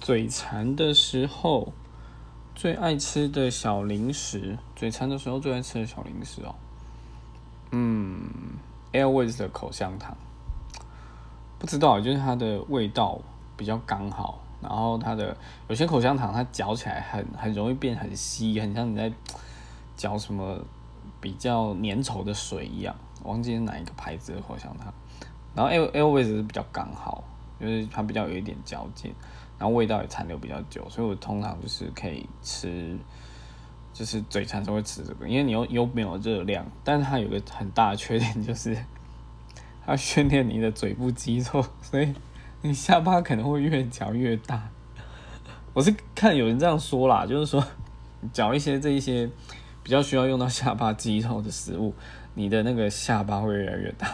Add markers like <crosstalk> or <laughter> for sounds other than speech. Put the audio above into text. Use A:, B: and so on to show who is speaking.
A: 嘴馋的时候最爱吃的小零食，嘴馋的时候最爱吃的小零食哦。嗯，Airways 的口香糖，不知道，就是它的味道比较刚好，然后它的有些口香糖它嚼起来很很容易变很稀，很像你在嚼什么比较粘稠的水一样。忘记是哪一个牌子的口香糖，然后 Air Airways 是比较刚好，就是它比较有一点嚼劲，然后味道也残留比较久，所以我通常就是可以吃，就是嘴馋时候会吃这个，因为你又又没有热量，但是它有个很大的缺点就是 <laughs> 它训练你的嘴部肌肉，所以你下巴可能会越嚼越大。我是看有人这样说啦，就是说嚼一些这一些比较需要用到下巴肌肉的食物。你的那个下巴会越来越大。